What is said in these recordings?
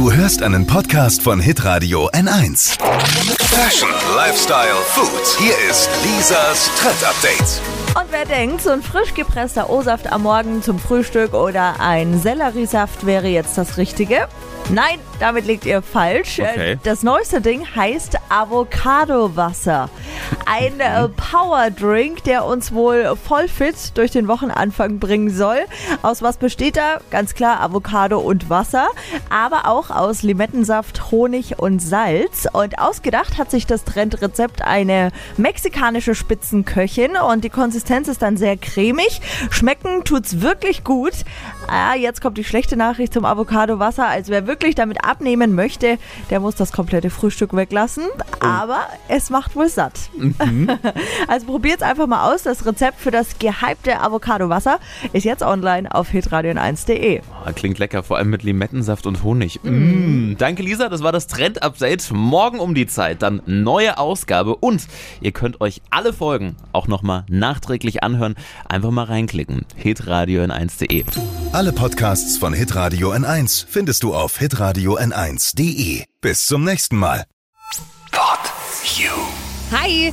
Du hörst einen Podcast von Hitradio N1. Fashion, Lifestyle, Food. Hier ist Lisas Trend Update. Und wer denkt, so ein frisch gepresster O-Saft am Morgen zum Frühstück oder ein Selleriesaft wäre jetzt das Richtige? Nein, damit liegt ihr falsch. Okay. Das neueste Ding heißt Avocado-Wasser. Ein äh, Powerdrink, der uns wohl voll fit durch den Wochenanfang bringen soll. Aus was besteht er? Ganz klar Avocado und Wasser, aber auch aus Limettensaft, Honig und Salz. Und ausgedacht hat sich das Trendrezept eine mexikanische Spitzenköchin und die Konsistenz ist dann sehr cremig. Schmecken tut's wirklich gut. Ah, jetzt kommt die schlechte Nachricht zum Avocado-Wasser. Also wer wirklich damit abnehmen möchte, der muss das komplette Frühstück weglassen. Aber es macht wohl satt. Also probiert's einfach mal aus. Das Rezept für das gehypte Avocado-Wasser ist jetzt online auf hitradion1.de. Ah, Klingt lecker, vor allem mit Limettensaft und Honig. Mm. Danke, Lisa. Das war das Trend-Update. Morgen um die Zeit dann neue Ausgabe. Und ihr könnt euch alle Folgen auch nochmal nachträglich anhören. Einfach mal reinklicken. hitradio n1.de. Alle Podcasts von Hitradio N1 findest du auf hitradio n1.de. Bis zum nächsten Mal. Pod You. Hi,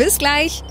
Bis gleich.